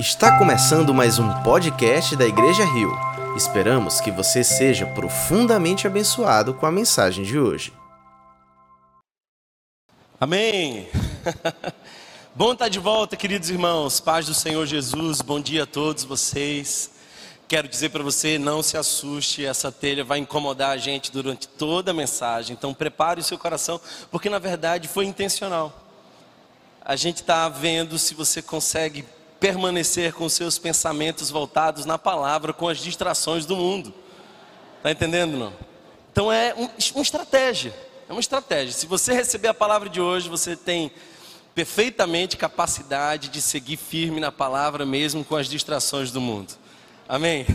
Está começando mais um podcast da Igreja Rio. Esperamos que você seja profundamente abençoado com a mensagem de hoje. Amém. Bom estar de volta, queridos irmãos. Paz do Senhor Jesus. Bom dia a todos vocês. Quero dizer para você, não se assuste, essa telha vai incomodar a gente durante toda a mensagem. Então prepare o seu coração, porque na verdade foi intencional. A gente está vendo se você consegue permanecer com seus pensamentos voltados na palavra, com as distrações do mundo. Está entendendo não? Então é um, uma estratégia. É uma estratégia. Se você receber a palavra de hoje, você tem perfeitamente capacidade de seguir firme na palavra mesmo com as distrações do mundo. Amém?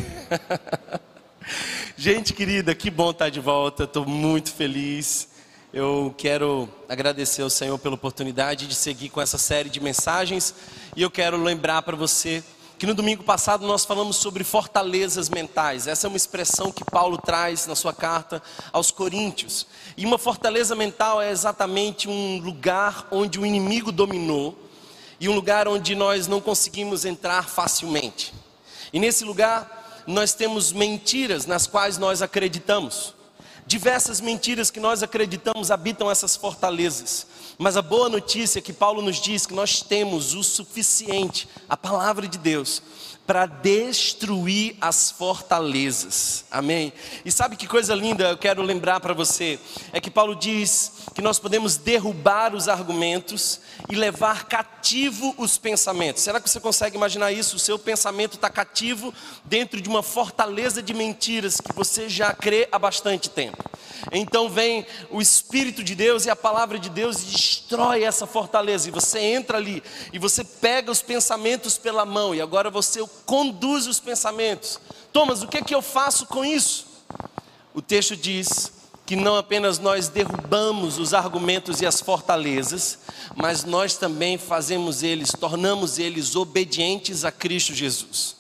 Gente querida, que bom estar de volta. Estou muito feliz. Eu quero agradecer ao Senhor pela oportunidade de seguir com essa série de mensagens e eu quero lembrar para você que no domingo passado nós falamos sobre fortalezas mentais. Essa é uma expressão que Paulo traz na sua carta aos Coríntios. E uma fortaleza mental é exatamente um lugar onde o inimigo dominou e um lugar onde nós não conseguimos entrar facilmente. E nesse lugar nós temos mentiras nas quais nós acreditamos. Diversas mentiras que nós acreditamos habitam essas fortalezas. Mas a boa notícia é que Paulo nos diz que nós temos o suficiente, a palavra de Deus, para destruir as fortalezas. Amém? E sabe que coisa linda eu quero lembrar para você? É que Paulo diz que nós podemos derrubar os argumentos e levar cativo os pensamentos. Será que você consegue imaginar isso? O seu pensamento está cativo dentro de uma fortaleza de mentiras que você já crê há bastante tempo. Então vem o Espírito de Deus e a palavra de Deus e destrói essa fortaleza. E você entra ali e você pega os pensamentos pela mão e agora você conduz os pensamentos. Thomas, o que é que eu faço com isso? O texto diz que não apenas nós derrubamos os argumentos e as fortalezas, mas nós também fazemos eles, tornamos eles obedientes a Cristo Jesus.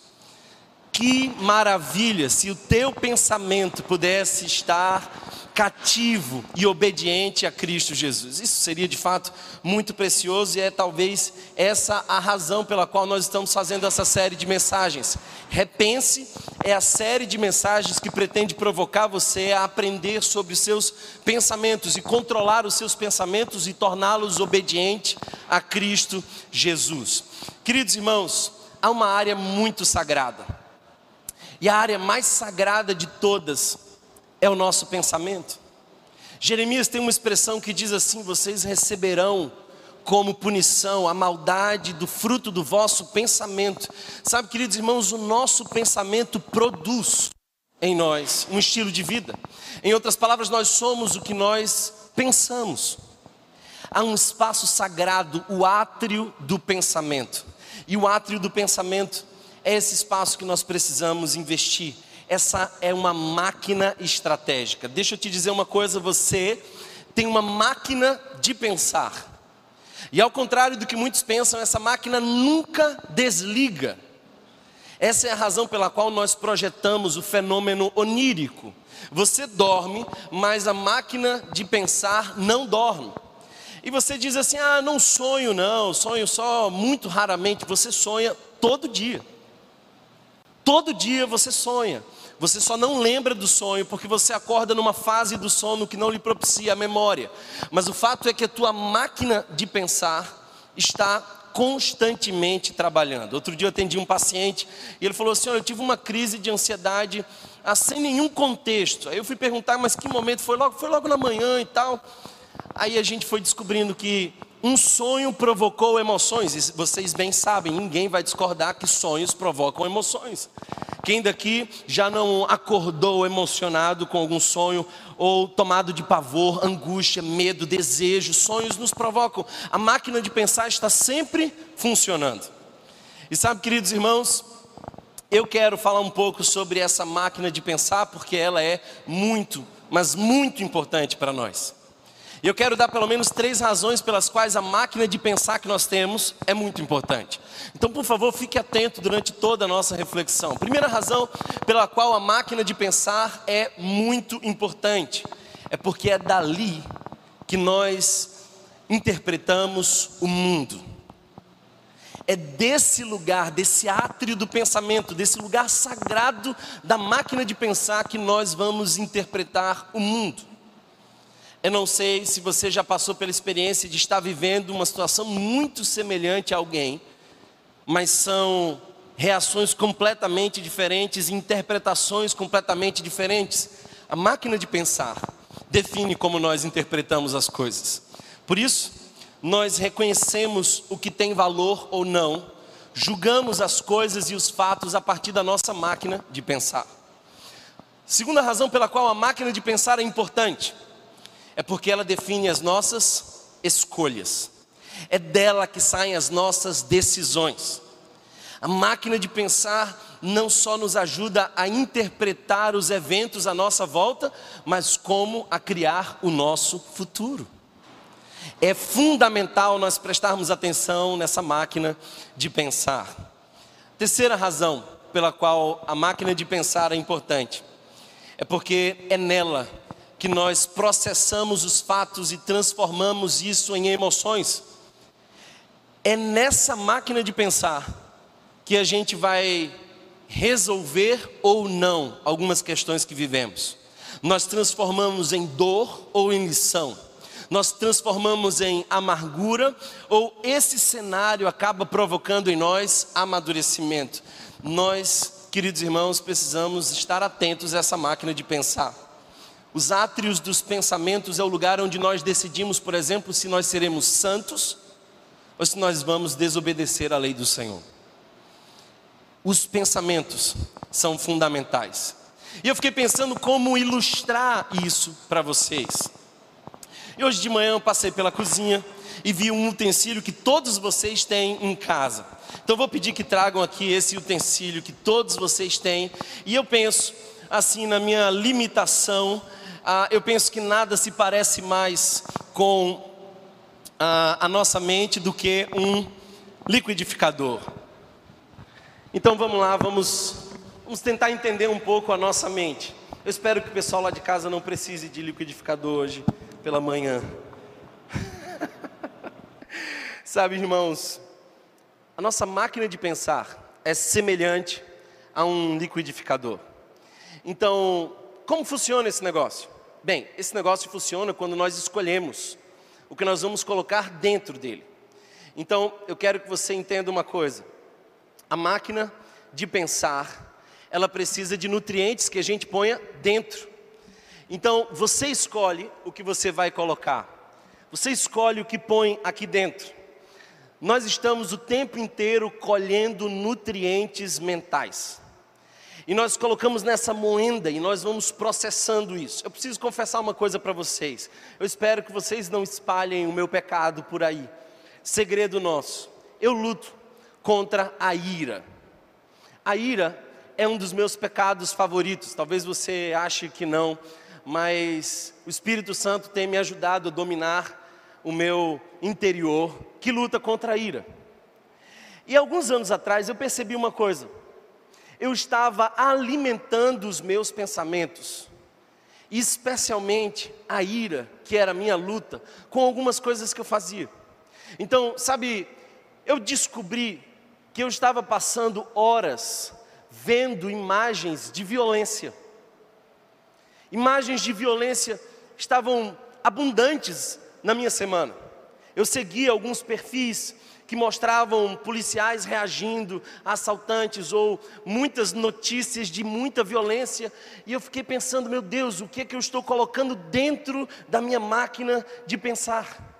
Que maravilha se o teu pensamento pudesse estar cativo e obediente a Cristo Jesus. Isso seria de fato muito precioso e é talvez essa a razão pela qual nós estamos fazendo essa série de mensagens. Repense é a série de mensagens que pretende provocar você a aprender sobre os seus pensamentos e controlar os seus pensamentos e torná-los obedientes a Cristo Jesus. Queridos irmãos, há uma área muito sagrada. E a área mais sagrada de todas é o nosso pensamento. Jeremias tem uma expressão que diz assim: Vocês receberão como punição a maldade do fruto do vosso pensamento. Sabe, queridos irmãos, o nosso pensamento produz em nós um estilo de vida. Em outras palavras, nós somos o que nós pensamos. Há um espaço sagrado, o átrio do pensamento. E o átrio do pensamento é esse espaço que nós precisamos investir essa é uma máquina estratégica. Deixa eu te dizer uma coisa: você tem uma máquina de pensar. E ao contrário do que muitos pensam, essa máquina nunca desliga. Essa é a razão pela qual nós projetamos o fenômeno onírico. Você dorme, mas a máquina de pensar não dorme. E você diz assim: ah, não sonho, não, sonho só muito raramente. Você sonha todo dia. Todo dia você sonha. Você só não lembra do sonho porque você acorda numa fase do sono que não lhe propicia a memória. Mas o fato é que a tua máquina de pensar está constantemente trabalhando. Outro dia eu atendi um paciente e ele falou assim: Eu tive uma crise de ansiedade ah, sem nenhum contexto. Aí eu fui perguntar, mas que momento? Foi logo, foi logo na manhã e tal. Aí a gente foi descobrindo que um sonho provocou emoções, e vocês bem sabem, ninguém vai discordar que sonhos provocam emoções. Quem daqui já não acordou emocionado com algum sonho ou tomado de pavor, angústia, medo, desejo? Sonhos nos provocam. A máquina de pensar está sempre funcionando. E sabe, queridos irmãos, eu quero falar um pouco sobre essa máquina de pensar porque ela é muito, mas muito importante para nós. E eu quero dar pelo menos três razões pelas quais a máquina de pensar que nós temos é muito importante. Então, por favor, fique atento durante toda a nossa reflexão. Primeira razão pela qual a máquina de pensar é muito importante é porque é dali que nós interpretamos o mundo. É desse lugar, desse átrio do pensamento, desse lugar sagrado da máquina de pensar que nós vamos interpretar o mundo. Eu não sei se você já passou pela experiência de estar vivendo uma situação muito semelhante a alguém, mas são reações completamente diferentes, interpretações completamente diferentes. A máquina de pensar define como nós interpretamos as coisas. Por isso, nós reconhecemos o que tem valor ou não, julgamos as coisas e os fatos a partir da nossa máquina de pensar. Segunda razão pela qual a máquina de pensar é importante é porque ela define as nossas escolhas. É dela que saem as nossas decisões. A máquina de pensar não só nos ajuda a interpretar os eventos à nossa volta, mas como a criar o nosso futuro. É fundamental nós prestarmos atenção nessa máquina de pensar. Terceira razão pela qual a máquina de pensar é importante é porque é nela que nós processamos os fatos e transformamos isso em emoções. É nessa máquina de pensar que a gente vai resolver ou não algumas questões que vivemos. Nós transformamos em dor ou em lição. Nós transformamos em amargura ou esse cenário acaba provocando em nós amadurecimento. Nós, queridos irmãos, precisamos estar atentos a essa máquina de pensar. Os átrios dos pensamentos é o lugar onde nós decidimos, por exemplo, se nós seremos santos ou se nós vamos desobedecer à lei do Senhor. Os pensamentos são fundamentais. E eu fiquei pensando como ilustrar isso para vocês. E hoje de manhã eu passei pela cozinha e vi um utensílio que todos vocês têm em casa. Então vou pedir que tragam aqui esse utensílio que todos vocês têm. E eu penso, assim, na minha limitação, ah, eu penso que nada se parece mais com ah, a nossa mente do que um liquidificador. Então vamos lá, vamos, vamos tentar entender um pouco a nossa mente. Eu espero que o pessoal lá de casa não precise de liquidificador hoje pela manhã. Sabe, irmãos, a nossa máquina de pensar é semelhante a um liquidificador. Então, como funciona esse negócio? Bem, esse negócio funciona quando nós escolhemos o que nós vamos colocar dentro dele. Então, eu quero que você entenda uma coisa. A máquina de pensar, ela precisa de nutrientes que a gente ponha dentro. Então, você escolhe o que você vai colocar. Você escolhe o que põe aqui dentro. Nós estamos o tempo inteiro colhendo nutrientes mentais. E nós colocamos nessa moenda e nós vamos processando isso. Eu preciso confessar uma coisa para vocês. Eu espero que vocês não espalhem o meu pecado por aí. Segredo nosso. Eu luto contra a ira. A ira é um dos meus pecados favoritos. Talvez você ache que não, mas o Espírito Santo tem me ajudado a dominar o meu interior que luta contra a ira. E alguns anos atrás eu percebi uma coisa. Eu estava alimentando os meus pensamentos, especialmente a ira, que era a minha luta, com algumas coisas que eu fazia. Então, sabe, eu descobri que eu estava passando horas vendo imagens de violência. Imagens de violência estavam abundantes na minha semana. Eu seguia alguns perfis que mostravam policiais reagindo assaltantes ou muitas notícias de muita violência, e eu fiquei pensando, meu Deus, o que é que eu estou colocando dentro da minha máquina de pensar?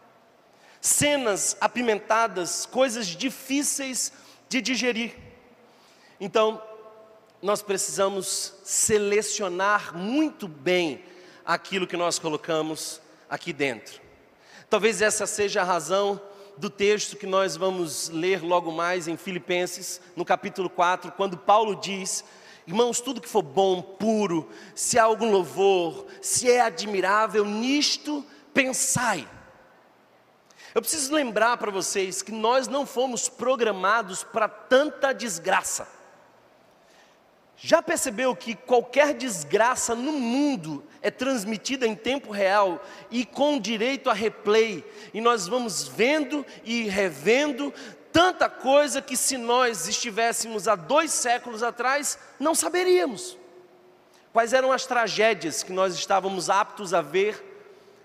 Cenas apimentadas, coisas difíceis de digerir. Então, nós precisamos selecionar muito bem aquilo que nós colocamos aqui dentro. Talvez essa seja a razão do texto que nós vamos ler logo mais em Filipenses, no capítulo 4, quando Paulo diz: Irmãos, tudo que for bom, puro, se há algum louvor, se é admirável, nisto pensai. Eu preciso lembrar para vocês que nós não fomos programados para tanta desgraça. Já percebeu que qualquer desgraça no mundo é transmitida em tempo real e com direito a replay, e nós vamos vendo e revendo, tanta coisa que se nós estivéssemos há dois séculos atrás, não saberíamos. Quais eram as tragédias que nós estávamos aptos a ver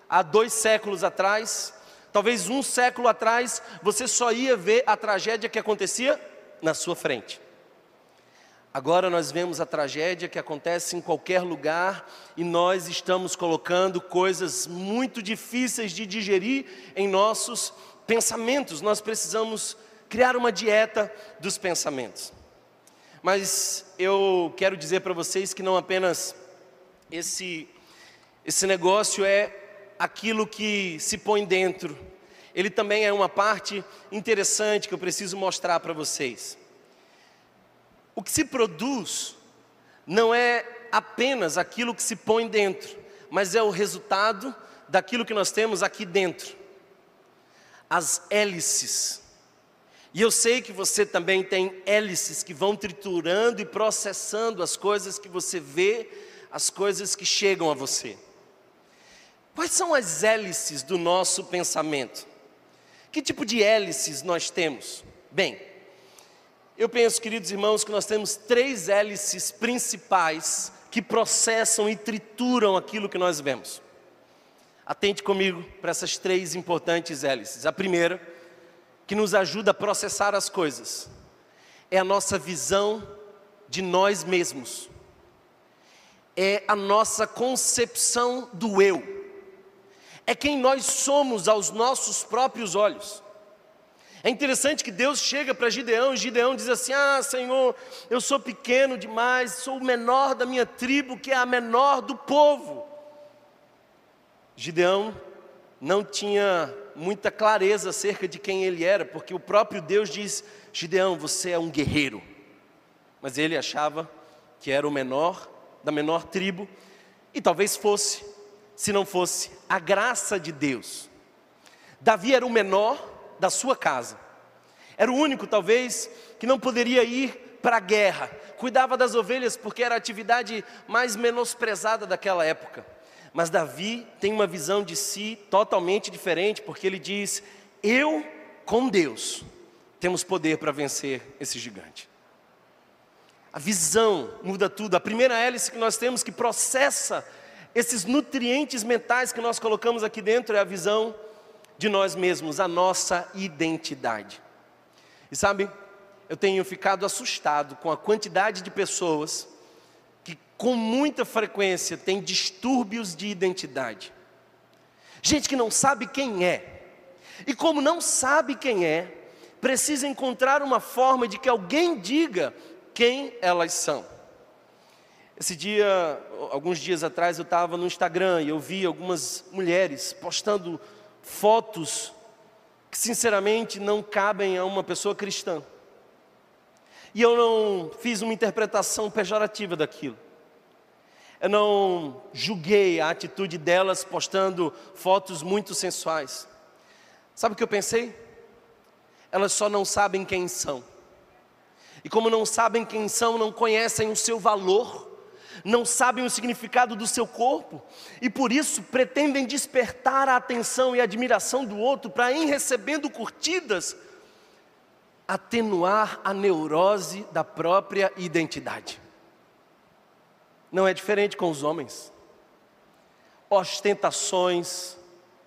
há dois séculos atrás? Talvez um século atrás, você só ia ver a tragédia que acontecia na sua frente. Agora nós vemos a tragédia que acontece em qualquer lugar e nós estamos colocando coisas muito difíceis de digerir em nossos pensamentos. Nós precisamos criar uma dieta dos pensamentos. Mas eu quero dizer para vocês que não apenas esse, esse negócio é aquilo que se põe dentro, ele também é uma parte interessante que eu preciso mostrar para vocês. O que se produz não é apenas aquilo que se põe dentro, mas é o resultado daquilo que nós temos aqui dentro. As hélices. E eu sei que você também tem hélices que vão triturando e processando as coisas que você vê, as coisas que chegam a você. Quais são as hélices do nosso pensamento? Que tipo de hélices nós temos? Bem, eu penso, queridos irmãos, que nós temos três hélices principais que processam e trituram aquilo que nós vemos. Atente comigo para essas três importantes hélices. A primeira, que nos ajuda a processar as coisas, é a nossa visão de nós mesmos, é a nossa concepção do eu, é quem nós somos aos nossos próprios olhos. É interessante que Deus chega para Gideão e Gideão diz assim: Ah, Senhor, eu sou pequeno demais, sou o menor da minha tribo, que é a menor do povo. Gideão não tinha muita clareza acerca de quem ele era, porque o próprio Deus diz: Gideão, você é um guerreiro. Mas ele achava que era o menor da menor tribo, e talvez fosse, se não fosse a graça de Deus. Davi era o menor da sua casa. Era o único, talvez, que não poderia ir para a guerra. Cuidava das ovelhas porque era a atividade mais menosprezada daquela época. Mas Davi tem uma visão de si totalmente diferente, porque ele diz: Eu, com Deus, temos poder para vencer esse gigante. A visão muda tudo. A primeira hélice que nós temos que processa esses nutrientes mentais que nós colocamos aqui dentro é a visão de nós mesmos, a nossa identidade. E sabe, eu tenho ficado assustado com a quantidade de pessoas que com muita frequência têm distúrbios de identidade. Gente que não sabe quem é. E como não sabe quem é, precisa encontrar uma forma de que alguém diga quem elas são. Esse dia, alguns dias atrás, eu estava no Instagram e eu vi algumas mulheres postando fotos que sinceramente não cabem a uma pessoa cristã. E eu não fiz uma interpretação pejorativa daquilo. Eu não julguei a atitude delas postando fotos muito sensuais. Sabe o que eu pensei? Elas só não sabem quem são. E como não sabem quem são, não conhecem o seu valor não sabem o significado do seu corpo e por isso pretendem despertar a atenção e a admiração do outro para, em recebendo curtidas, atenuar a neurose da própria identidade. Não é diferente com os homens. Ostentações,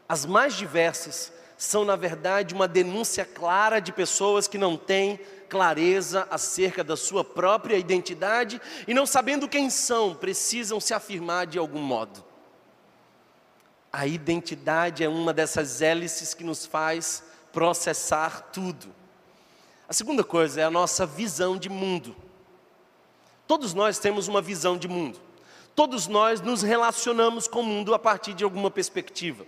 as mais diversas, são na verdade uma denúncia clara de pessoas que não têm clareza acerca da sua própria identidade e não sabendo quem são, precisam se afirmar de algum modo. A identidade é uma dessas hélices que nos faz processar tudo. A segunda coisa é a nossa visão de mundo. Todos nós temos uma visão de mundo. Todos nós nos relacionamos com o mundo a partir de alguma perspectiva.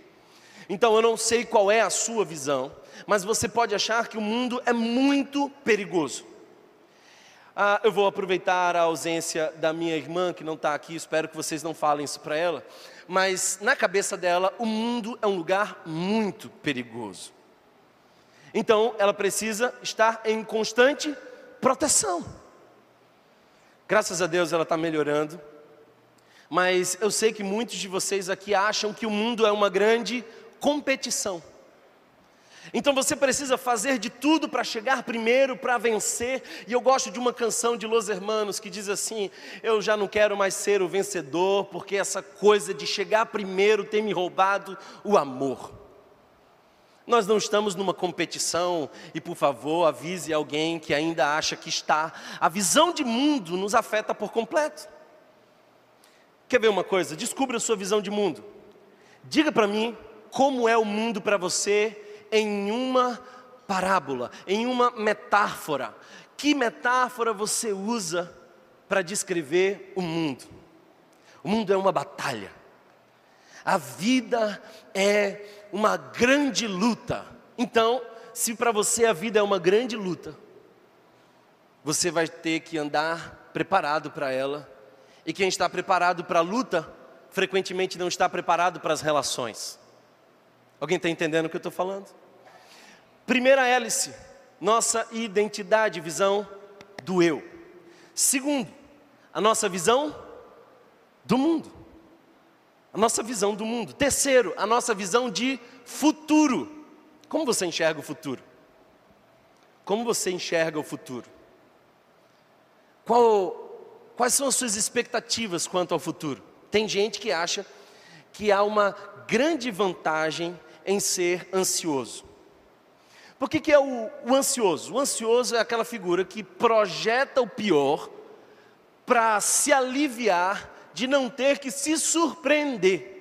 Então eu não sei qual é a sua visão, mas você pode achar que o mundo é muito perigoso. Ah, eu vou aproveitar a ausência da minha irmã, que não está aqui, espero que vocês não falem isso para ela, mas na cabeça dela, o mundo é um lugar muito perigoso. Então, ela precisa estar em constante proteção. Graças a Deus ela está melhorando, mas eu sei que muitos de vocês aqui acham que o mundo é uma grande competição. Então você precisa fazer de tudo para chegar primeiro, para vencer. E eu gosto de uma canção de Los Hermanos que diz assim: Eu já não quero mais ser o vencedor, porque essa coisa de chegar primeiro tem me roubado o amor. Nós não estamos numa competição e, por favor, avise alguém que ainda acha que está. A visão de mundo nos afeta por completo. Quer ver uma coisa? Descubra a sua visão de mundo. Diga para mim como é o mundo para você em uma parábola, em uma metáfora. Que metáfora você usa para descrever o mundo? O mundo é uma batalha. A vida é uma grande luta. Então, se para você a vida é uma grande luta, você vai ter que andar preparado para ela. E quem está preparado para a luta, frequentemente não está preparado para as relações. Alguém está entendendo o que eu estou falando? Primeira hélice, nossa identidade, visão do eu. Segundo, a nossa visão do mundo. A nossa visão do mundo. Terceiro, a nossa visão de futuro. Como você enxerga o futuro? Como você enxerga o futuro? Qual, quais são as suas expectativas quanto ao futuro? Tem gente que acha que há uma grande vantagem em ser ansioso. Por que, que é o, o ansioso? O ansioso é aquela figura que projeta o pior para se aliviar de não ter que se surpreender.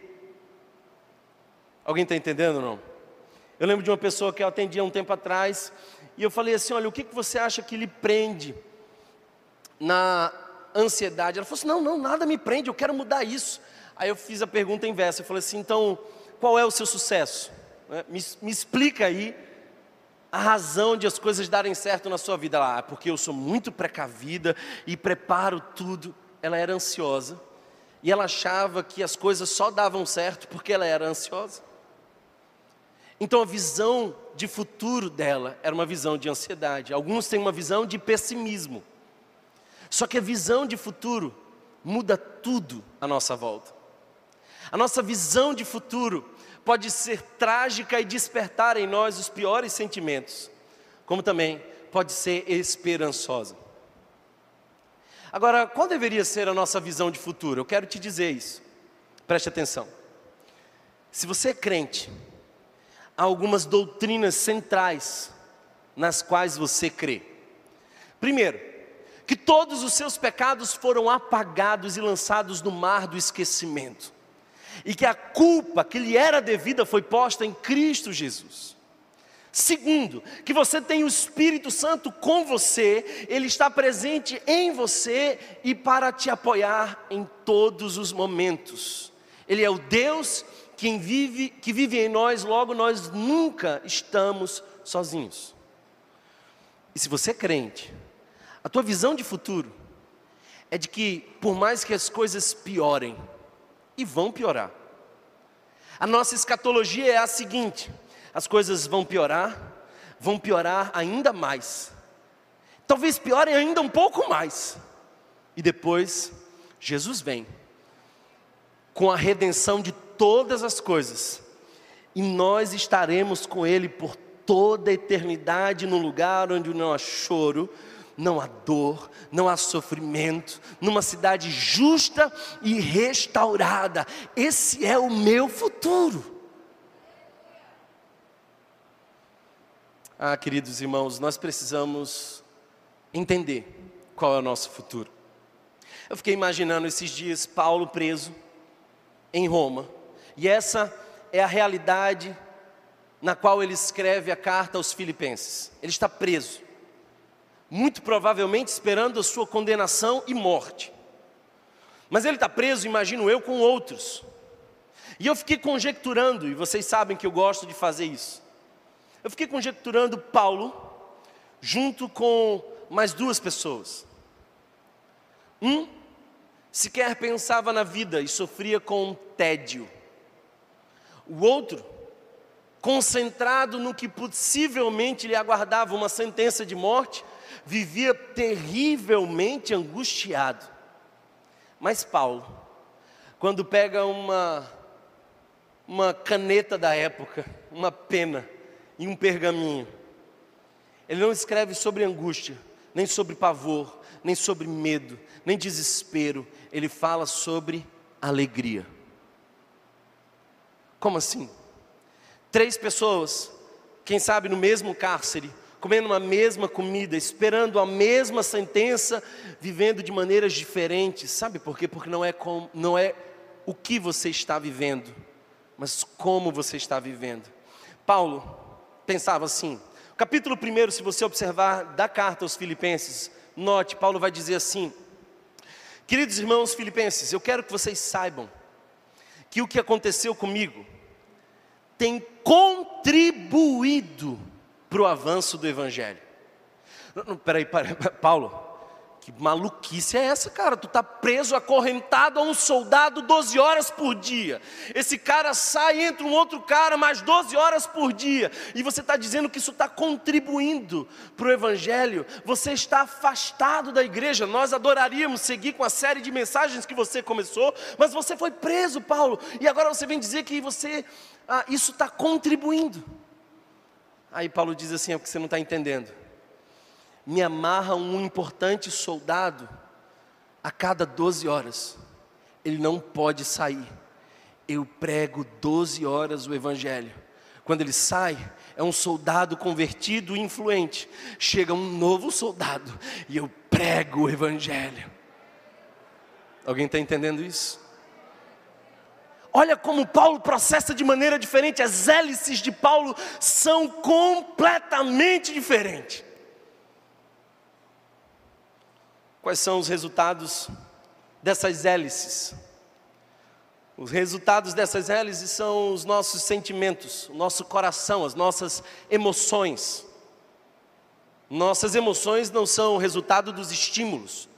Alguém está entendendo ou não? Eu lembro de uma pessoa que eu atendia um tempo atrás e eu falei assim: olha, o que, que você acha que lhe prende na ansiedade? Ela falou assim: não, não, nada me prende, eu quero mudar isso. Aí eu fiz a pergunta inversa, eu falei assim: então, qual é o seu sucesso? Né, me, me explica aí a razão de as coisas darem certo na sua vida. Ela, ah, porque eu sou muito precavida e preparo tudo. Ela era ansiosa e ela achava que as coisas só davam certo porque ela era ansiosa. Então a visão de futuro dela era uma visão de ansiedade. Alguns têm uma visão de pessimismo. Só que a visão de futuro muda tudo à nossa volta. A nossa visão de futuro pode ser trágica e despertar em nós os piores sentimentos, como também pode ser esperançosa. Agora, qual deveria ser a nossa visão de futuro? Eu quero te dizer isso. Preste atenção. Se você é crente, há algumas doutrinas centrais nas quais você crê. Primeiro, que todos os seus pecados foram apagados e lançados no mar do esquecimento e que a culpa que lhe era devida foi posta em Cristo Jesus. Segundo, que você tem o Espírito Santo com você, ele está presente em você e para te apoiar em todos os momentos. Ele é o Deus que vive, que vive em nós, logo nós nunca estamos sozinhos. E se você é crente, a tua visão de futuro é de que, por mais que as coisas piorem, e vão piorar. A nossa escatologia é a seguinte: as coisas vão piorar, vão piorar ainda mais. Talvez piorem ainda um pouco mais. E depois, Jesus vem com a redenção de todas as coisas, e nós estaremos com Ele por toda a eternidade, num lugar onde não há choro, não há dor, não há sofrimento, numa cidade justa e restaurada. Esse é o meu futuro. Ah, queridos irmãos, nós precisamos entender qual é o nosso futuro. Eu fiquei imaginando esses dias Paulo preso em Roma, e essa é a realidade na qual ele escreve a carta aos Filipenses. Ele está preso muito provavelmente esperando a sua condenação e morte. Mas ele está preso, imagino eu, com outros. E eu fiquei conjecturando, e vocês sabem que eu gosto de fazer isso. Eu fiquei conjecturando Paulo, junto com mais duas pessoas. Um sequer pensava na vida e sofria com tédio. O outro, concentrado no que possivelmente lhe aguardava uma sentença de morte, vivia terrivelmente angustiado. Mas Paulo, quando pega uma, uma caneta da época, uma pena, em um pergaminho. Ele não escreve sobre angústia, nem sobre pavor, nem sobre medo, nem desespero. Ele fala sobre alegria. Como assim? Três pessoas, quem sabe no mesmo cárcere, comendo a mesma comida, esperando a mesma sentença, vivendo de maneiras diferentes. Sabe por quê? Porque não é, com, não é o que você está vivendo, mas como você está vivendo. Paulo pensava assim, capítulo 1, se você observar da carta aos Filipenses, note, Paulo vai dizer assim: Queridos irmãos filipenses, eu quero que vocês saibam que o que aconteceu comigo tem contribuído para o avanço do Evangelho. Peraí, peraí, Paulo, que maluquice é essa, cara? Tu tá preso, acorrentado a um soldado 12 horas por dia. Esse cara sai, entra um outro cara mais 12 horas por dia. E você está dizendo que isso está contribuindo para o Evangelho. Você está afastado da igreja. Nós adoraríamos seguir com a série de mensagens que você começou, mas você foi preso, Paulo. E agora você vem dizer que você, ah, isso está contribuindo. Aí Paulo diz assim: é porque você não está entendendo me amarra um importante soldado a cada 12 horas. Ele não pode sair. Eu prego 12 horas o Evangelho. Quando ele sai, é um soldado convertido e influente. Chega um novo soldado e eu prego o Evangelho. Alguém está entendendo isso? Olha como Paulo processa de maneira diferente, as hélices de Paulo são completamente diferentes. Quais são os resultados dessas hélices? Os resultados dessas hélices são os nossos sentimentos, o nosso coração, as nossas emoções. Nossas emoções não são o resultado dos estímulos,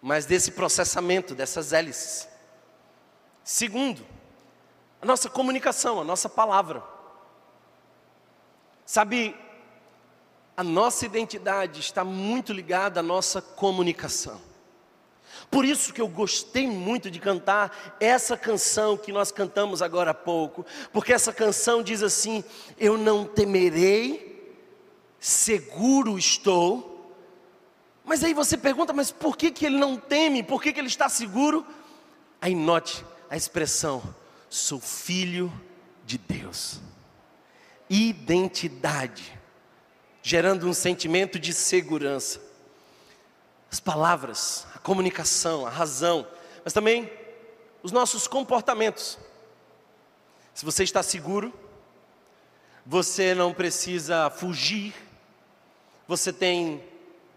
mas desse processamento, dessas hélices. Segundo, a nossa comunicação, a nossa palavra. Sabe, a nossa identidade está muito ligada à nossa comunicação. Por isso que eu gostei muito de cantar essa canção que nós cantamos agora há pouco, porque essa canção diz assim: Eu não temerei, seguro estou. Mas aí você pergunta, mas por que, que ele não teme? Por que, que ele está seguro? Aí note a expressão: sou filho de Deus. Identidade gerando um sentimento de segurança. As palavras, a comunicação, a razão, mas também os nossos comportamentos. Se você está seguro, você não precisa fugir, você tem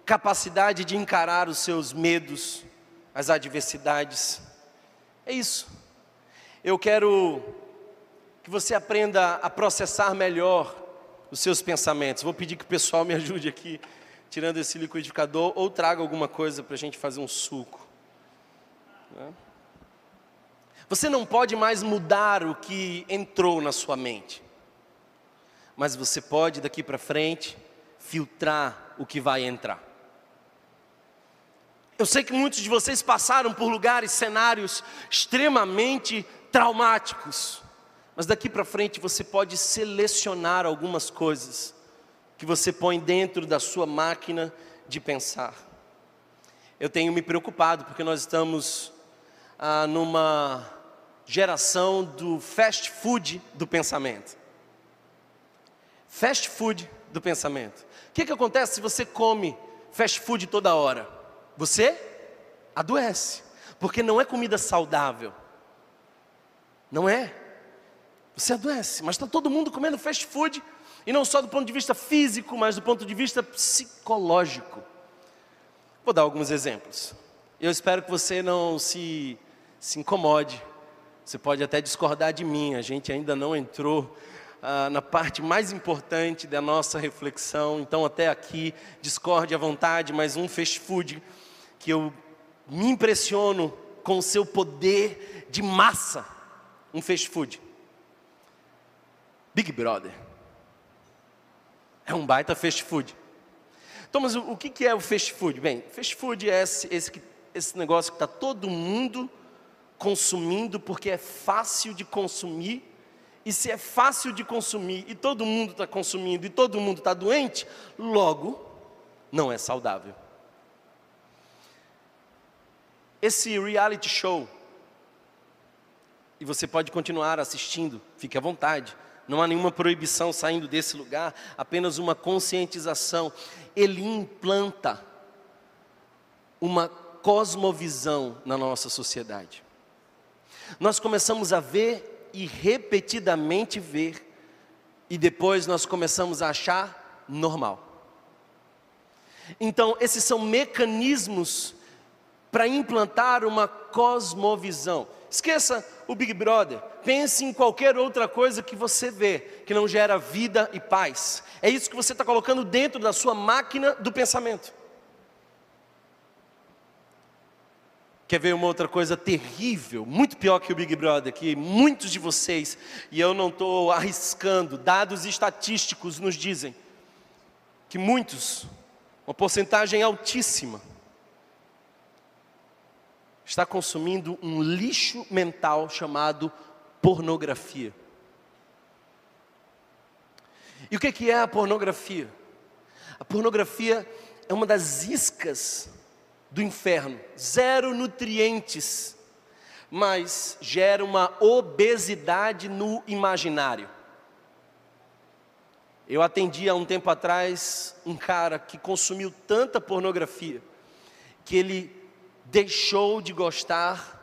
capacidade de encarar os seus medos, as adversidades. É isso. Eu quero que você aprenda a processar melhor os seus pensamentos. Vou pedir que o pessoal me ajude aqui, tirando esse liquidificador, ou traga alguma coisa para a gente fazer um suco. Né? Você não pode mais mudar o que entrou na sua mente, mas você pode daqui para frente filtrar o que vai entrar. Eu sei que muitos de vocês passaram por lugares, cenários extremamente traumáticos. Mas daqui para frente você pode selecionar algumas coisas que você põe dentro da sua máquina de pensar. Eu tenho me preocupado porque nós estamos ah, numa geração do fast food do pensamento. Fast food do pensamento. O que, que acontece se você come fast food toda hora? Você adoece, porque não é comida saudável. Não é. Você adoece, mas está todo mundo comendo fast food, e não só do ponto de vista físico, mas do ponto de vista psicológico. Vou dar alguns exemplos. Eu espero que você não se, se incomode. Você pode até discordar de mim, a gente ainda não entrou ah, na parte mais importante da nossa reflexão, então até aqui, discorde à vontade, mas um fast food que eu me impressiono com o seu poder de massa, um fast food. Big Brother. É um baita fast food. Então, mas o, que é o fast food? Bem, fast food é esse, esse, esse negócio que está todo mundo consumindo porque é fácil de consumir e se é fácil de consumir, e todo mundo está consumindo, e todo mundo está doente, logo não é saudável. Esse reality show, e você pode continuar assistindo, fique à vontade, não há nenhuma proibição saindo desse lugar, apenas uma conscientização. Ele implanta uma cosmovisão na nossa sociedade. Nós começamos a ver e repetidamente ver, e depois nós começamos a achar normal. Então, esses são mecanismos para implantar uma cosmovisão. Esqueça o Big Brother, pense em qualquer outra coisa que você vê, que não gera vida e paz. É isso que você está colocando dentro da sua máquina do pensamento. Quer ver uma outra coisa terrível, muito pior que o Big Brother, que muitos de vocês, e eu não estou arriscando, dados estatísticos nos dizem, que muitos, uma porcentagem altíssima, está consumindo um lixo mental chamado pornografia. E o que é a pornografia? A pornografia é uma das iscas do inferno, zero nutrientes, mas gera uma obesidade no imaginário. Eu atendi há um tempo atrás um cara que consumiu tanta pornografia que ele deixou de gostar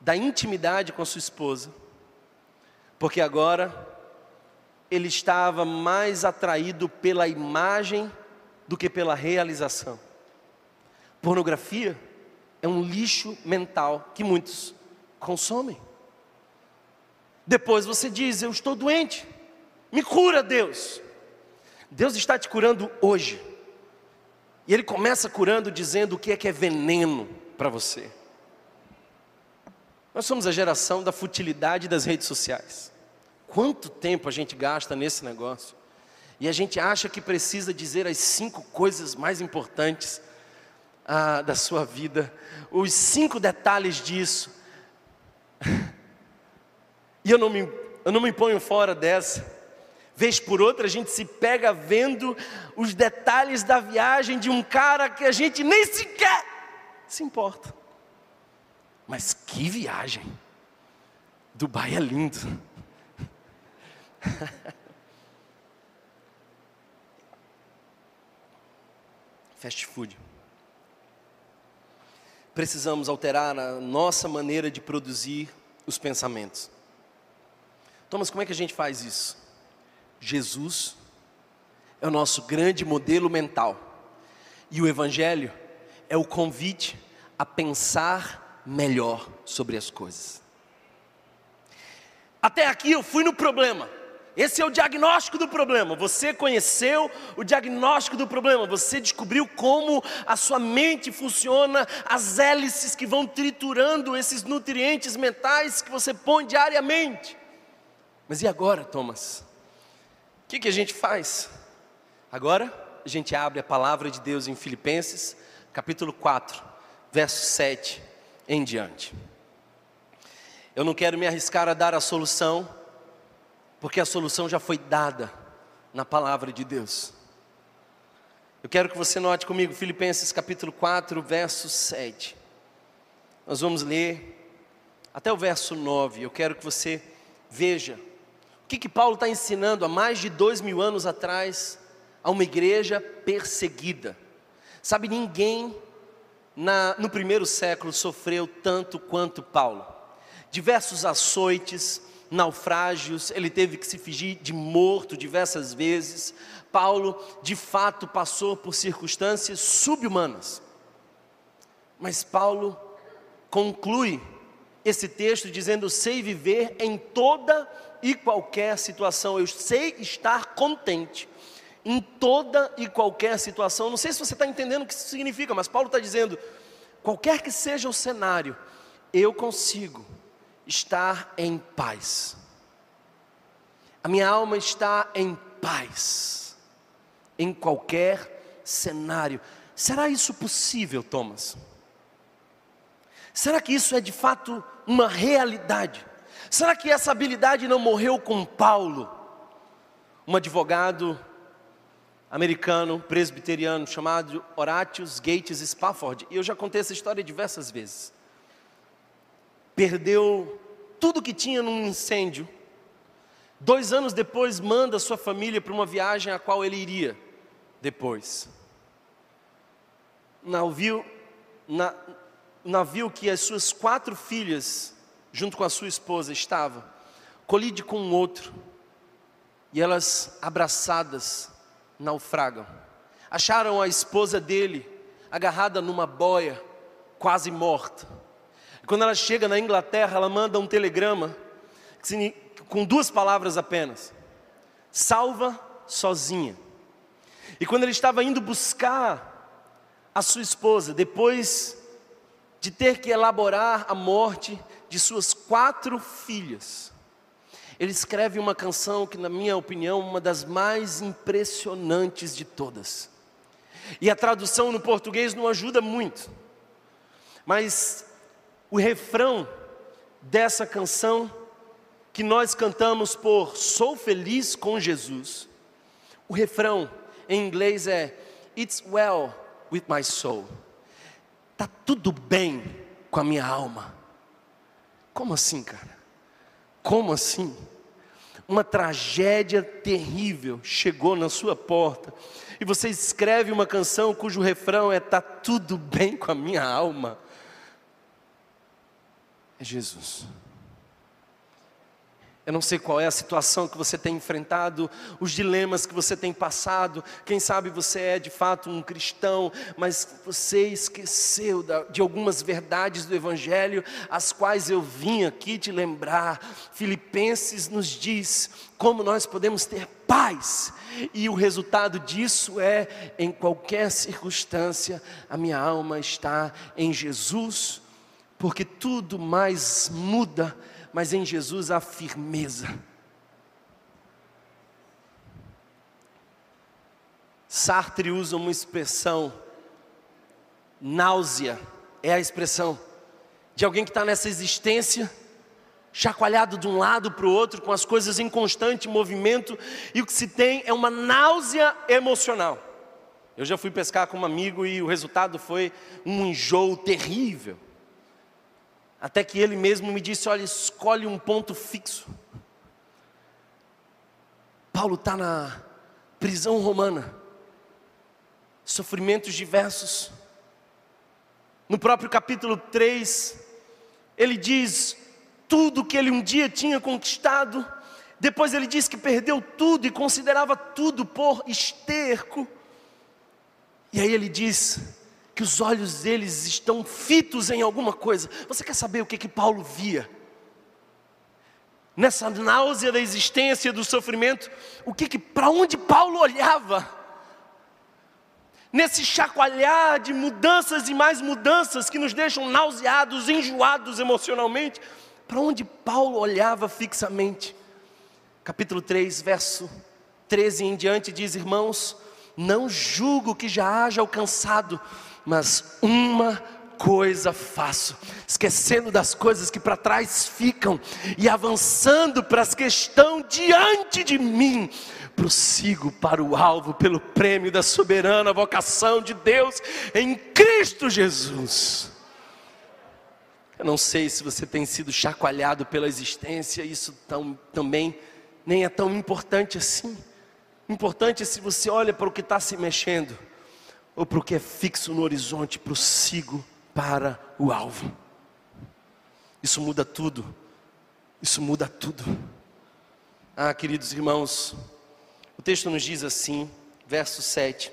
da intimidade com sua esposa, porque agora ele estava mais atraído pela imagem do que pela realização. Pornografia é um lixo mental que muitos consomem. Depois você diz: Eu estou doente, me cura, Deus. Deus está te curando hoje. E Ele começa curando dizendo o que é que é veneno para você. Nós somos a geração da futilidade das redes sociais. Quanto tempo a gente gasta nesse negócio? E a gente acha que precisa dizer as cinco coisas mais importantes ah, da sua vida, os cinco detalhes disso. E eu não, me, eu não me ponho fora dessa. Vez por outra a gente se pega vendo os detalhes da viagem de um cara que a gente nem sequer se importa. Mas que viagem! Dubai é lindo. Fast food precisamos alterar a nossa maneira de produzir os pensamentos. Thomas, como é que a gente faz isso? Jesus é o nosso grande modelo mental. E o Evangelho é o convite a pensar melhor sobre as coisas. Até aqui eu fui no problema. Esse é o diagnóstico do problema. Você conheceu o diagnóstico do problema. Você descobriu como a sua mente funciona, as hélices que vão triturando esses nutrientes mentais que você põe diariamente. Mas e agora, Thomas? Que, que a gente faz? Agora a gente abre a palavra de Deus em Filipenses, capítulo 4, verso 7 em diante. Eu não quero me arriscar a dar a solução porque a solução já foi dada na palavra de Deus. Eu quero que você note comigo Filipenses capítulo 4, verso 7. Nós vamos ler até o verso 9. Eu quero que você veja que, que Paulo está ensinando há mais de dois mil anos atrás a uma igreja perseguida. Sabe, ninguém na, no primeiro século sofreu tanto quanto Paulo. Diversos açoites, naufrágios, ele teve que se fingir de morto diversas vezes. Paulo, de fato, passou por circunstâncias subhumanas. Mas Paulo conclui esse texto dizendo: sei viver em toda e qualquer situação, eu sei estar contente em toda e qualquer situação. Não sei se você está entendendo o que isso significa, mas Paulo está dizendo: qualquer que seja o cenário, eu consigo estar em paz. A minha alma está em paz, em qualquer cenário. Será isso possível, Thomas? Será que isso é de fato uma realidade? Será que essa habilidade não morreu com Paulo, um advogado americano, presbiteriano, chamado Horatius Gates Spafford? E eu já contei essa história diversas vezes. Perdeu tudo que tinha num incêndio. Dois anos depois, manda sua família para uma viagem a qual ele iria depois. Navio, na, navio que as suas quatro filhas, junto com a sua esposa, estavam, colide com um outro, e elas, abraçadas, naufragam. Acharam a esposa dele agarrada numa boia, quase morta. Quando ela chega na Inglaterra, ela manda um telegrama com duas palavras apenas: salva sozinha. E quando ele estava indo buscar a sua esposa, depois de ter que elaborar a morte de suas quatro filhas, ele escreve uma canção que, na minha opinião, uma das mais impressionantes de todas. E a tradução no português não ajuda muito, mas o refrão dessa canção que nós cantamos por Sou Feliz com Jesus, o refrão em inglês é It's well with my soul. Tá tudo bem com a minha alma. Como assim, cara? Como assim? Uma tragédia terrível chegou na sua porta e você escreve uma canção cujo refrão é Tá tudo bem com a minha alma é Jesus. Eu não sei qual é a situação que você tem enfrentado, os dilemas que você tem passado. Quem sabe você é de fato um cristão, mas você esqueceu de algumas verdades do Evangelho, as quais eu vim aqui te lembrar. Filipenses nos diz como nós podemos ter paz, e o resultado disso é, em qualquer circunstância, a minha alma está em Jesus porque tudo mais muda, mas em Jesus há firmeza. Sartre usa uma expressão, náusea, é a expressão de alguém que está nessa existência, chacoalhado de um lado para o outro, com as coisas em constante movimento, e o que se tem é uma náusea emocional. Eu já fui pescar com um amigo e o resultado foi um enjoo terrível. Até que ele mesmo me disse: Olha, escolhe um ponto fixo. Paulo está na prisão romana, sofrimentos diversos. No próprio capítulo 3, ele diz tudo que ele um dia tinha conquistado, depois ele diz que perdeu tudo e considerava tudo por esterco. E aí ele diz: que os olhos deles estão fitos em alguma coisa. Você quer saber o que que Paulo via? Nessa náusea da existência do sofrimento, o que que para onde Paulo olhava? Nesse chacoalhar de mudanças e mais mudanças que nos deixam nauseados, enjoados emocionalmente, para onde Paulo olhava fixamente? Capítulo 3, verso 13 em diante diz: Irmãos, não julgo que já haja alcançado mas uma coisa faço, esquecendo das coisas que para trás ficam e avançando para as que estão diante de mim, prossigo para o alvo pelo prêmio da soberana vocação de Deus em Cristo Jesus. Eu não sei se você tem sido chacoalhado pela existência, isso tão, também nem é tão importante assim. Importante é se você olha para o que está se mexendo ou para o que é fixo no horizonte, prossigo para o alvo. Isso muda tudo. Isso muda tudo. Ah, queridos irmãos, o texto nos diz assim, verso 7.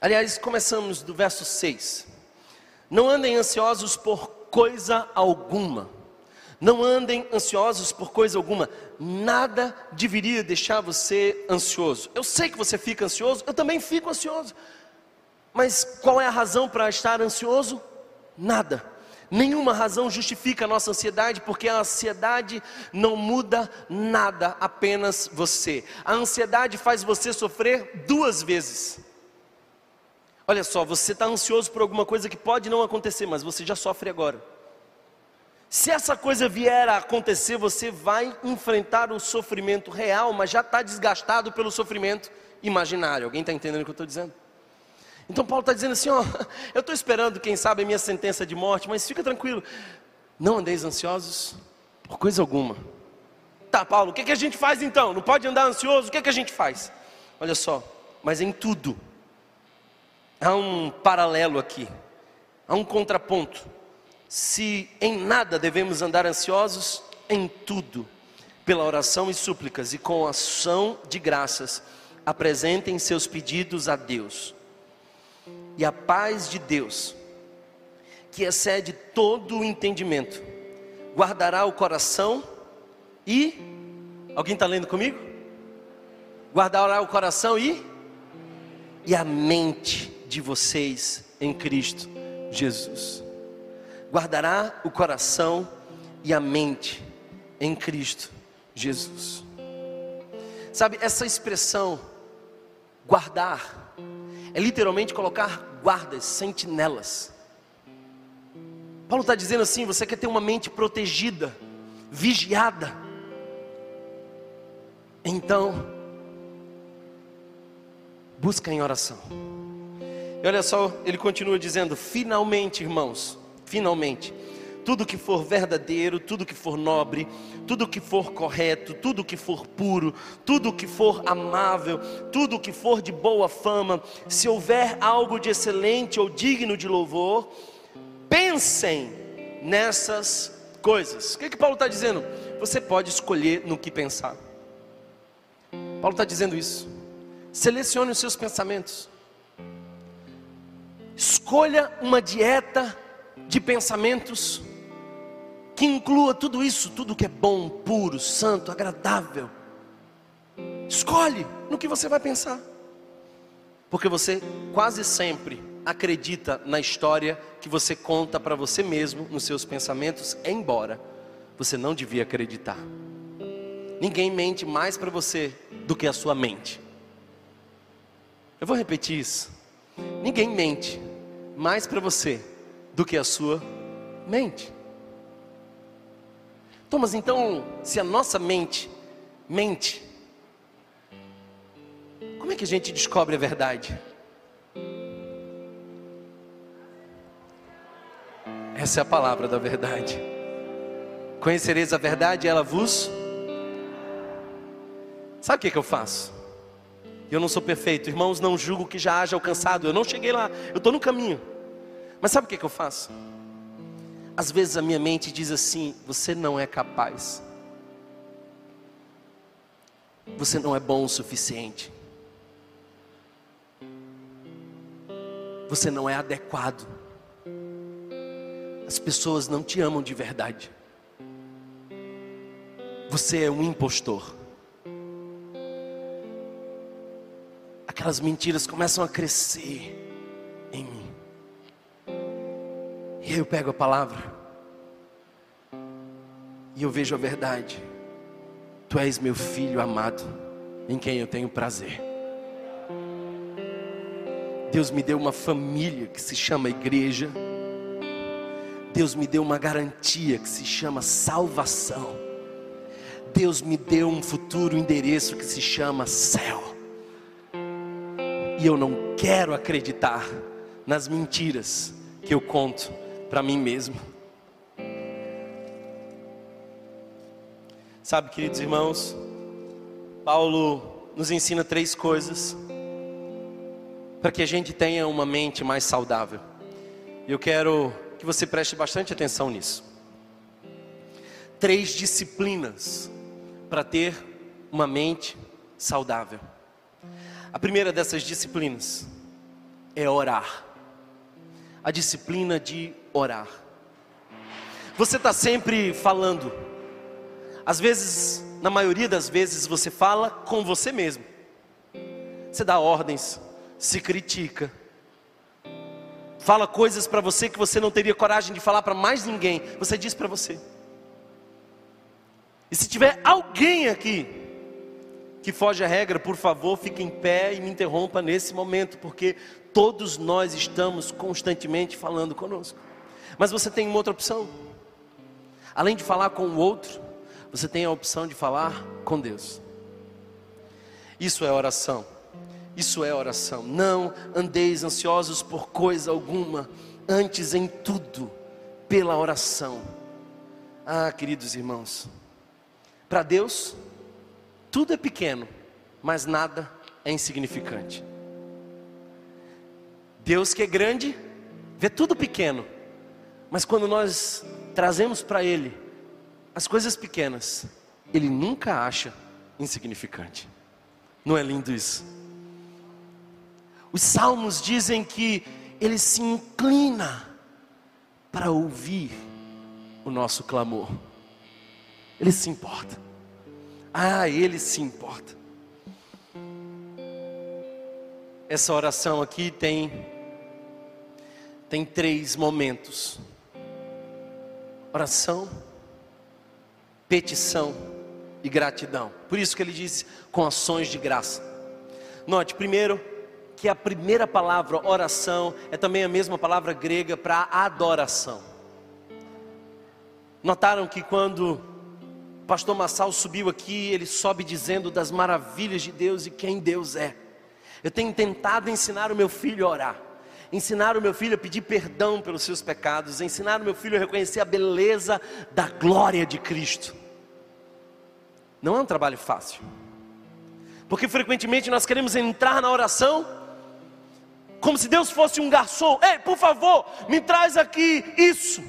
Aliás, começamos do verso 6. Não andem ansiosos por coisa alguma não andem ansiosos por coisa alguma. Nada deveria deixar você ansioso. Eu sei que você fica ansioso, eu também fico ansioso. Mas qual é a razão para estar ansioso? Nada. Nenhuma razão justifica a nossa ansiedade, porque a ansiedade não muda nada, apenas você. A ansiedade faz você sofrer duas vezes. Olha só, você está ansioso por alguma coisa que pode não acontecer, mas você já sofre agora. Se essa coisa vier a acontecer, você vai enfrentar o sofrimento real, mas já está desgastado pelo sofrimento imaginário. Alguém está entendendo o que eu estou dizendo? Então Paulo está dizendo assim: ó, eu estou esperando, quem sabe, a minha sentença de morte, mas fica tranquilo, não andeis ansiosos por coisa alguma. Tá, Paulo, o que, que a gente faz então? Não pode andar ansioso, o que, que a gente faz? Olha só, mas em tudo, há um paralelo aqui, há um contraponto. Se em nada devemos andar ansiosos, em tudo, pela oração e súplicas e com ação de graças, apresentem seus pedidos a Deus. E a paz de Deus, que excede todo o entendimento, guardará o coração e. Alguém está lendo comigo? Guardará o coração e. E a mente de vocês em Cristo Jesus. Guardará o coração e a mente em Cristo Jesus. Sabe, essa expressão, guardar, é literalmente colocar guardas, sentinelas. Paulo está dizendo assim: você quer ter uma mente protegida, vigiada. Então, busca em oração. E olha só, ele continua dizendo: finalmente, irmãos, finalmente, tudo que for verdadeiro, tudo que for nobre, tudo que for correto, tudo que for puro, tudo que for amável, tudo que for de boa fama, se houver algo de excelente ou digno de louvor, pensem nessas coisas. O que, que Paulo está dizendo? Você pode escolher no que pensar. Paulo está dizendo isso. Selecione os seus pensamentos. Escolha uma dieta de pensamentos que inclua tudo isso, tudo que é bom, puro, santo, agradável. Escolhe no que você vai pensar, porque você quase sempre acredita na história que você conta para você mesmo nos seus pensamentos, embora você não devia acreditar. Ninguém mente mais para você do que a sua mente. Eu vou repetir isso. Ninguém mente mais para você do que a sua mente. Thomas, então, se a nossa mente mente, como é que a gente descobre a verdade? Essa é a palavra da verdade. Conhecereis a verdade, ela vos. Sabe o que, que eu faço? Eu não sou perfeito, irmãos, não julgo que já haja alcançado. Eu não cheguei lá, eu estou no caminho. Mas sabe o que, que eu faço? Às vezes a minha mente diz assim: você não é capaz. Você não é bom o suficiente. Você não é adequado. As pessoas não te amam de verdade. Você é um impostor. Aquelas mentiras começam a crescer E aí eu pego a palavra e eu vejo a verdade. Tu és meu filho amado, em quem eu tenho prazer. Deus me deu uma família que se chama igreja. Deus me deu uma garantia que se chama salvação. Deus me deu um futuro endereço que se chama céu. E eu não quero acreditar nas mentiras que eu conto para mim mesmo. Sabe, queridos irmãos, Paulo nos ensina três coisas para que a gente tenha uma mente mais saudável. Eu quero que você preste bastante atenção nisso. Três disciplinas para ter uma mente saudável. A primeira dessas disciplinas é orar a disciplina de orar. Você está sempre falando, às vezes, na maioria das vezes, você fala com você mesmo. Você dá ordens, se critica, fala coisas para você que você não teria coragem de falar para mais ninguém. Você diz para você. E se tiver alguém aqui que foge à regra, por favor, fique em pé e me interrompa nesse momento, porque todos nós estamos constantemente falando conosco. Mas você tem uma outra opção. Além de falar com o outro, você tem a opção de falar com Deus. Isso é oração. Isso é oração. Não andeis ansiosos por coisa alguma, antes em tudo, pela oração. Ah, queridos irmãos, para Deus, tudo é pequeno, mas nada é insignificante. Deus que é grande, vê tudo pequeno, mas quando nós trazemos para Ele as coisas pequenas, Ele nunca acha insignificante. Não é lindo isso? Os salmos dizem que Ele se inclina para ouvir o nosso clamor. Ele se importa. Ah, Ele se importa. Essa oração aqui tem tem três momentos: oração, petição e gratidão. Por isso que ele diz com ações de graça. Note, primeiro, que a primeira palavra oração é também a mesma palavra grega para adoração. Notaram que quando o pastor Massal subiu aqui, ele sobe dizendo das maravilhas de Deus e quem Deus é. Eu tenho tentado ensinar o meu filho a orar ensinar o meu filho a pedir perdão pelos seus pecados, ensinar o meu filho a reconhecer a beleza da glória de Cristo. Não é um trabalho fácil, porque frequentemente nós queremos entrar na oração como se Deus fosse um garçom. Ei, por favor, me traz aqui isso.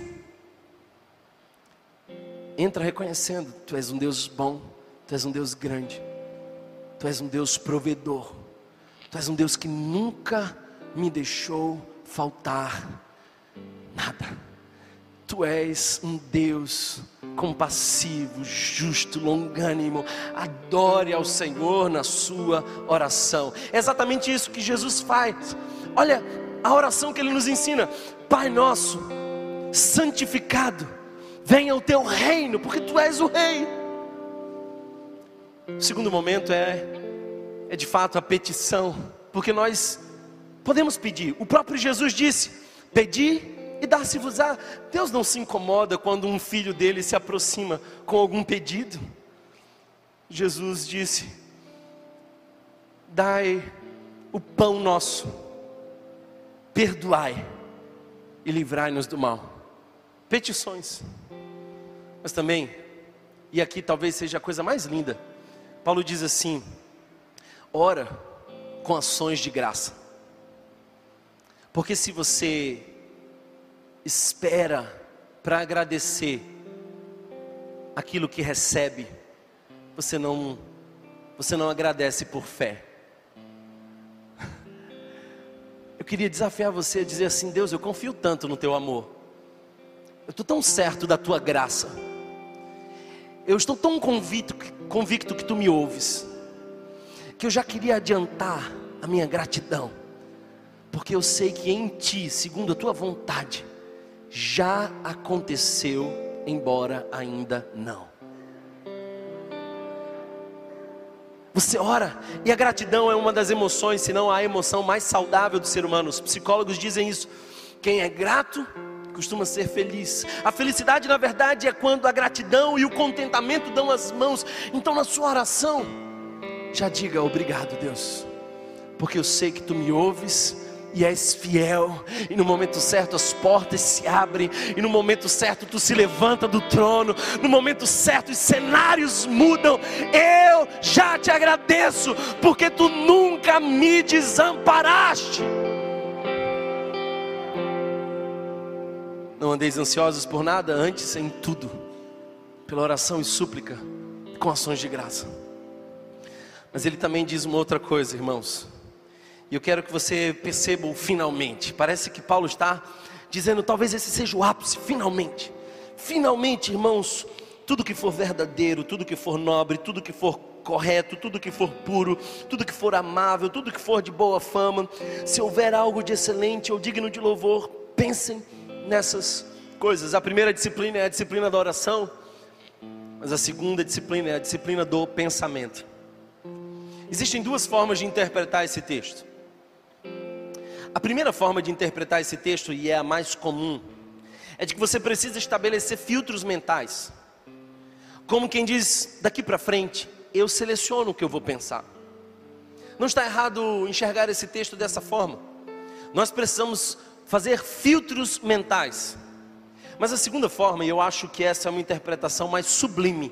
Entra reconhecendo: Tu és um Deus bom, Tu és um Deus grande, Tu és um Deus provedor, Tu és um Deus que nunca me deixou faltar nada. Tu és um Deus compassivo, justo, longânimo. Adore ao Senhor na sua oração. É exatamente isso que Jesus faz. Olha a oração que ele nos ensina: Pai nosso, santificado, venha o teu reino, porque tu és o rei. O segundo momento é é de fato a petição, porque nós Podemos pedir. O próprio Jesus disse: Pedi e dar-se-vos-á. Deus não se incomoda quando um filho dele se aproxima com algum pedido. Jesus disse: Dai o pão nosso, perdoai e livrai-nos do mal. Petições. Mas também, e aqui talvez seja a coisa mais linda, Paulo diz assim: ora com ações de graça. Porque se você espera para agradecer aquilo que recebe, você não você não agradece por fé. Eu queria desafiar você a dizer assim: Deus, eu confio tanto no teu amor. Eu estou tão certo da tua graça. Eu estou tão convicto, convicto que tu me ouves, que eu já queria adiantar a minha gratidão porque eu sei que em ti, segundo a tua vontade, já aconteceu, embora ainda não. Você ora, e a gratidão é uma das emoções, se não a emoção mais saudável do ser humano. Os psicólogos dizem isso. Quem é grato costuma ser feliz. A felicidade, na verdade, é quando a gratidão e o contentamento dão as mãos. Então, na sua oração, já diga obrigado, Deus, porque eu sei que tu me ouves e és fiel, e no momento certo as portas se abrem, e no momento certo tu se levanta do trono, no momento certo os cenários mudam. Eu já te agradeço, porque tu nunca me desamparaste. Não andeis ansiosos por nada, antes em tudo, pela oração e súplica, com ações de graça. Mas ele também diz uma outra coisa, irmãos. E eu quero que você perceba o finalmente. Parece que Paulo está dizendo, talvez esse seja o ápice, finalmente. Finalmente, irmãos, tudo que for verdadeiro, tudo que for nobre, tudo que for correto, tudo que for puro, tudo que for amável, tudo que for de boa fama, se houver algo de excelente ou digno de louvor, pensem nessas coisas. A primeira disciplina é a disciplina da oração, mas a segunda disciplina é a disciplina do pensamento. Existem duas formas de interpretar esse texto. A primeira forma de interpretar esse texto, e é a mais comum, é de que você precisa estabelecer filtros mentais. Como quem diz, daqui para frente, eu seleciono o que eu vou pensar. Não está errado enxergar esse texto dessa forma. Nós precisamos fazer filtros mentais. Mas a segunda forma, e eu acho que essa é uma interpretação mais sublime,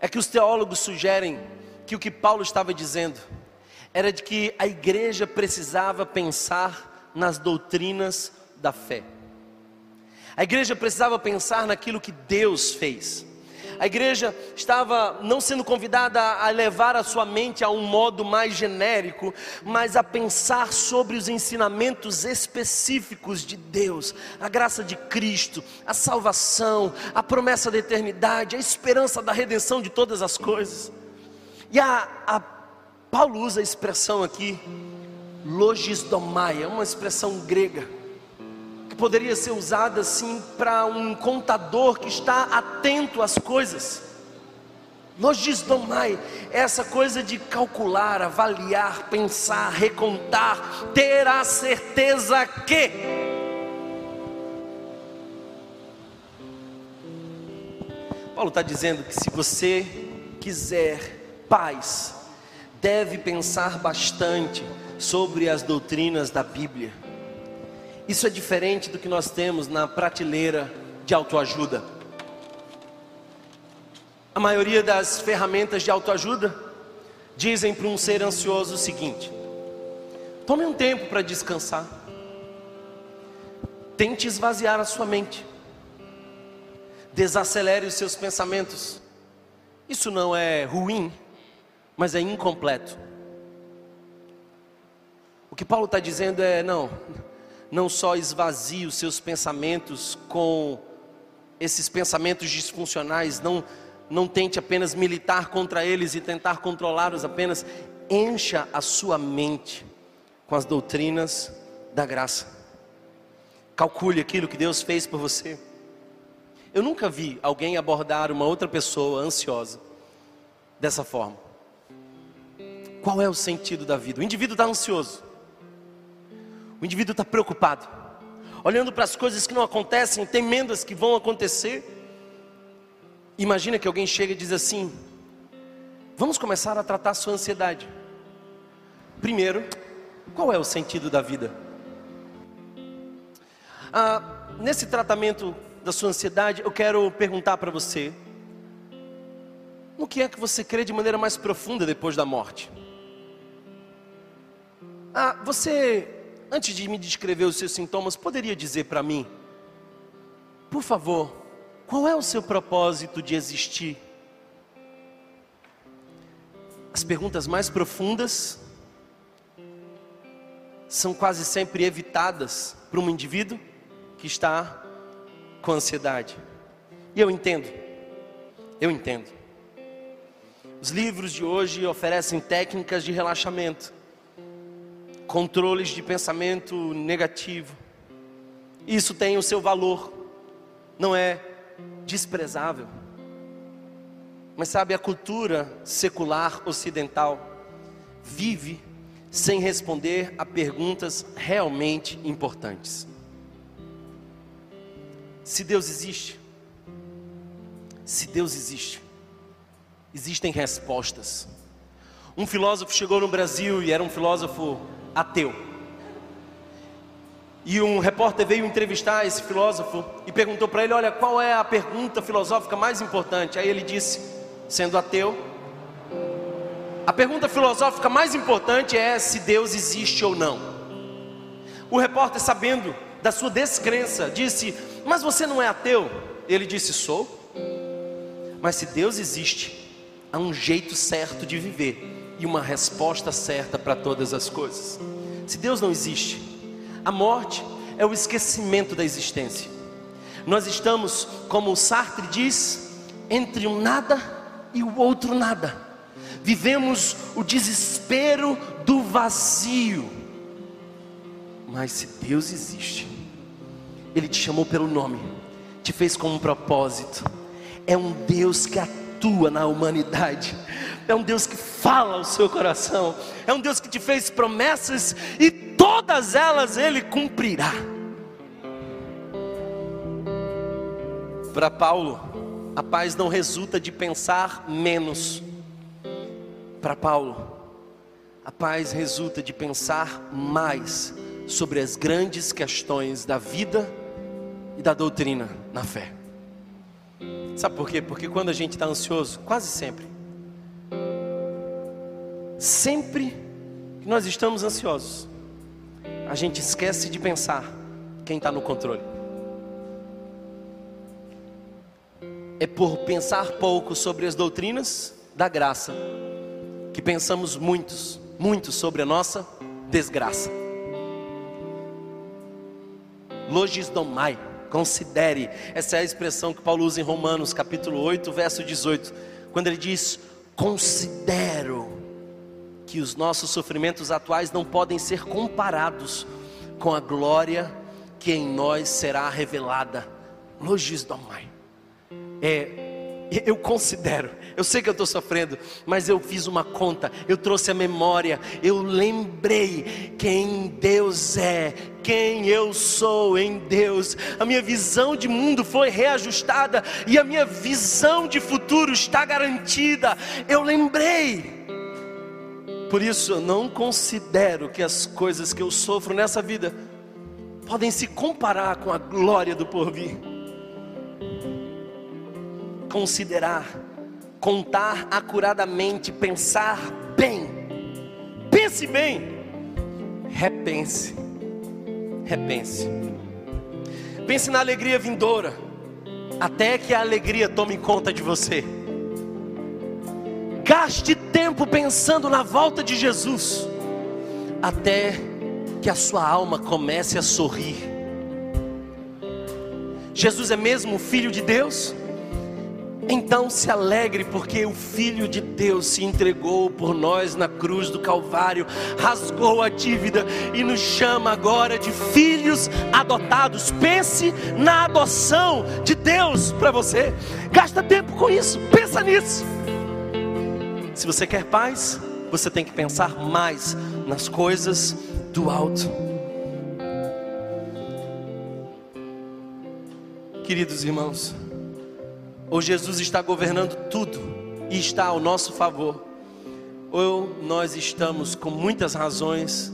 é que os teólogos sugerem que o que Paulo estava dizendo era de que a igreja precisava pensar nas doutrinas da fé. A igreja precisava pensar naquilo que Deus fez. A igreja estava não sendo convidada a levar a sua mente a um modo mais genérico, mas a pensar sobre os ensinamentos específicos de Deus, a graça de Cristo, a salvação, a promessa da eternidade, a esperança da redenção de todas as coisas. E a, a Paulo usa a expressão aqui, logisdomai, é uma expressão grega que poderia ser usada assim para um contador que está atento às coisas. Logisdomai é essa coisa de calcular, avaliar, pensar, recontar, ter a certeza que. Paulo está dizendo que se você quiser paz, deve pensar bastante sobre as doutrinas da Bíblia. Isso é diferente do que nós temos na prateleira de autoajuda. A maioria das ferramentas de autoajuda dizem para um ser ansioso o seguinte: tome um tempo para descansar, tente esvaziar a sua mente, desacelere os seus pensamentos. Isso não é ruim, mas é incompleto. O que Paulo está dizendo é: não, não só esvazie os seus pensamentos com esses pensamentos disfuncionais, não, não tente apenas militar contra eles e tentar controlá-los apenas, encha a sua mente com as doutrinas da graça. Calcule aquilo que Deus fez por você. Eu nunca vi alguém abordar uma outra pessoa ansiosa dessa forma. Qual é o sentido da vida? O indivíduo está ansioso. O indivíduo está preocupado, olhando para as coisas que não acontecem, temendo as que vão acontecer. Imagina que alguém chega e diz assim: Vamos começar a tratar a sua ansiedade. Primeiro, qual é o sentido da vida? Ah, nesse tratamento da sua ansiedade, eu quero perguntar para você: no que é que você crê de maneira mais profunda depois da morte? Ah, você antes de me descrever os seus sintomas, poderia dizer para mim, por favor, qual é o seu propósito de existir? As perguntas mais profundas são quase sempre evitadas por um indivíduo que está com ansiedade. E eu entendo, eu entendo. Os livros de hoje oferecem técnicas de relaxamento controles de pensamento negativo. Isso tem o seu valor, não é desprezável. Mas sabe, a cultura secular ocidental vive sem responder a perguntas realmente importantes. Se Deus existe, se Deus existe, existem respostas. Um filósofo chegou no Brasil e era um filósofo ateu. E um repórter veio entrevistar esse filósofo e perguntou para ele: Olha, qual é a pergunta filosófica mais importante? Aí ele disse, sendo ateu, a pergunta filosófica mais importante é se Deus existe ou não. O repórter, sabendo da sua descrença, disse: Mas você não é ateu? Ele disse: Sou. Mas se Deus existe, há um jeito certo de viver e uma resposta certa para todas as coisas. Se Deus não existe, a morte é o esquecimento da existência. Nós estamos, como o Sartre diz, entre um nada e o outro nada. Vivemos o desespero do vazio. Mas se Deus existe, Ele te chamou pelo nome, te fez com um propósito. É um Deus que atua na humanidade é um Deus que fala ao seu coração, é um Deus que te fez promessas e todas elas Ele cumprirá. Para Paulo, a paz não resulta de pensar menos. Para Paulo, a paz resulta de pensar mais sobre as grandes questões da vida e da doutrina na fé. Sabe por quê? Porque quando a gente está ansioso, quase sempre, sempre que nós estamos ansiosos, a gente esquece de pensar quem está no controle. É por pensar pouco sobre as doutrinas da graça que pensamos muitos, muito sobre a nossa desgraça. Logisdomai, considere, essa é a expressão que Paulo usa em Romanos capítulo 8, verso 18, quando ele diz: considero que os nossos sofrimentos atuais não podem ser comparados com a glória que em nós será revelada. Logisdomai é, eu considero, eu sei que eu estou sofrendo, mas eu fiz uma conta, eu trouxe a memória, eu lembrei quem Deus é, quem eu sou em Deus. A minha visão de mundo foi reajustada e a minha visão de futuro está garantida. Eu lembrei. Por isso eu não considero que as coisas que eu sofro nessa vida podem se comparar com a glória do porvir considerar, contar acuradamente, pensar bem. Pense bem. Repense. Repense. Pense na alegria vindoura, até que a alegria tome conta de você. Gaste tempo pensando na volta de Jesus, até que a sua alma comece a sorrir. Jesus é mesmo o Filho de Deus? Então se alegre, porque o Filho de Deus se entregou por nós na cruz do Calvário, rasgou a dívida e nos chama agora de filhos adotados. Pense na adoção de Deus para você. Gasta tempo com isso, pensa nisso. Se você quer paz, você tem que pensar mais nas coisas do alto. Queridos irmãos, ou Jesus está governando tudo e está ao nosso favor, ou nós estamos com muitas razões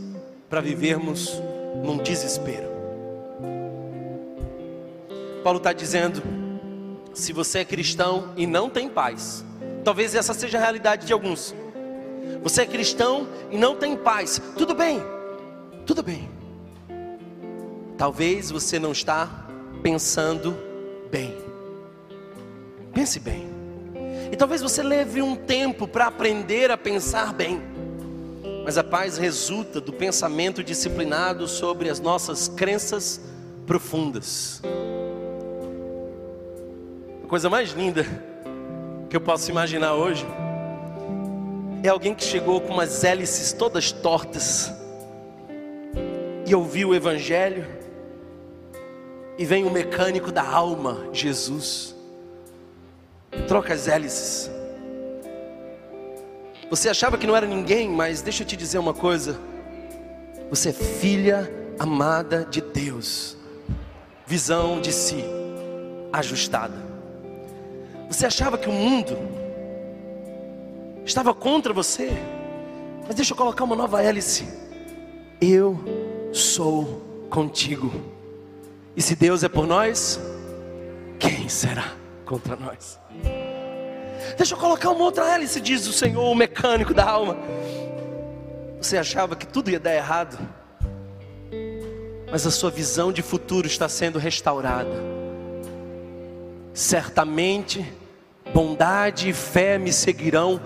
para vivermos num desespero. Paulo está dizendo: se você é cristão e não tem paz, talvez essa seja a realidade de alguns. Você é cristão e não tem paz, tudo bem, tudo bem. Talvez você não está pensando bem. Pense bem. E talvez você leve um tempo para aprender a pensar bem. Mas a paz resulta do pensamento disciplinado sobre as nossas crenças profundas. A coisa mais linda que eu posso imaginar hoje é alguém que chegou com umas hélices todas tortas e ouviu o Evangelho, e vem o mecânico da alma, Jesus Troca as hélices. Você achava que não era ninguém, mas deixa eu te dizer uma coisa. Você é filha amada de Deus. Visão de si ajustada. Você achava que o mundo estava contra você, mas deixa eu colocar uma nova hélice. Eu sou contigo. E se Deus é por nós, quem será contra nós? Deixa eu colocar uma outra hélice, diz o Senhor, o mecânico da alma. Você achava que tudo ia dar errado, mas a sua visão de futuro está sendo restaurada. Certamente, bondade e fé me seguirão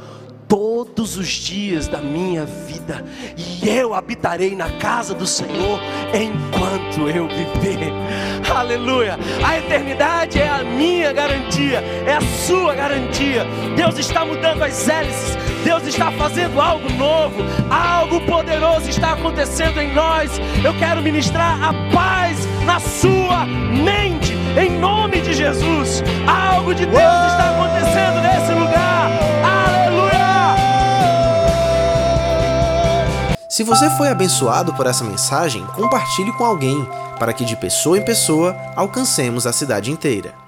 todos os dias da minha vida, e eu habitarei na casa do Senhor enquanto eu viver. Aleluia! A eternidade é a minha garantia, é a sua garantia. Deus está mudando as hélices, Deus está fazendo algo novo, algo poderoso está acontecendo em nós. Eu quero ministrar a paz na sua mente, em nome de Jesus. Algo de Deus está acontecendo nesse lugar. Se você foi abençoado por essa mensagem, compartilhe com alguém, para que de pessoa em pessoa alcancemos a cidade inteira.